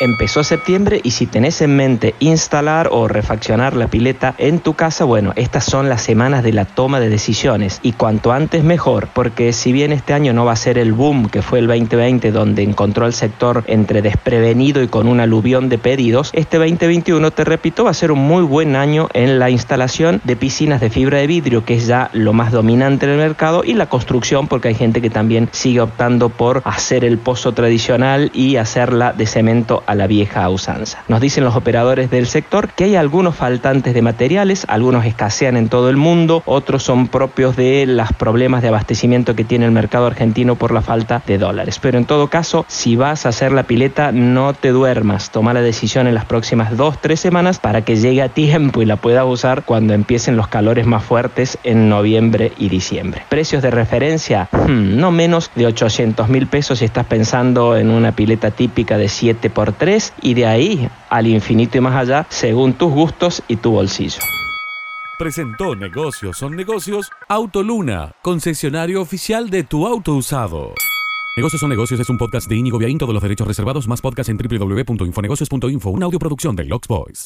Empezó septiembre y si tenés en mente instalar o refaccionar la pileta en tu casa, bueno, estas son las semanas de la toma de decisiones. Y cuanto antes mejor, porque si bien este año no va a ser el boom que fue el 2020 donde encontró el sector entre desprevenido y con un aluvión de pedidos, este 2021, te repito, va a ser un muy buen año en la instalación de piscinas de fibra de vidrio, que es ya lo más dominante en el mercado, y la construcción, porque hay gente que también sigue optando por hacer el pozo tradicional y hacerla de cemento la vieja usanza. Nos dicen los operadores del sector que hay algunos faltantes de materiales, algunos escasean en todo el mundo, otros son propios de los problemas de abastecimiento que tiene el mercado argentino por la falta de dólares. Pero en todo caso, si vas a hacer la pileta, no te duermas, toma la decisión en las próximas dos, tres semanas para que llegue a tiempo y la puedas usar cuando empiecen los calores más fuertes en noviembre y diciembre. Precios de referencia, hmm, no menos de 800 mil pesos si estás pensando en una pileta típica de 7 x y de ahí al infinito y más allá según tus gustos y tu bolsillo. Presentó Negocios son negocios Autoluna, concesionario oficial de tu auto usado. Negocios son negocios es un podcast de Inigo Viaín, todos los derechos reservados, más podcast en www.infonegocios.info, una audioproducción de Lux Boys.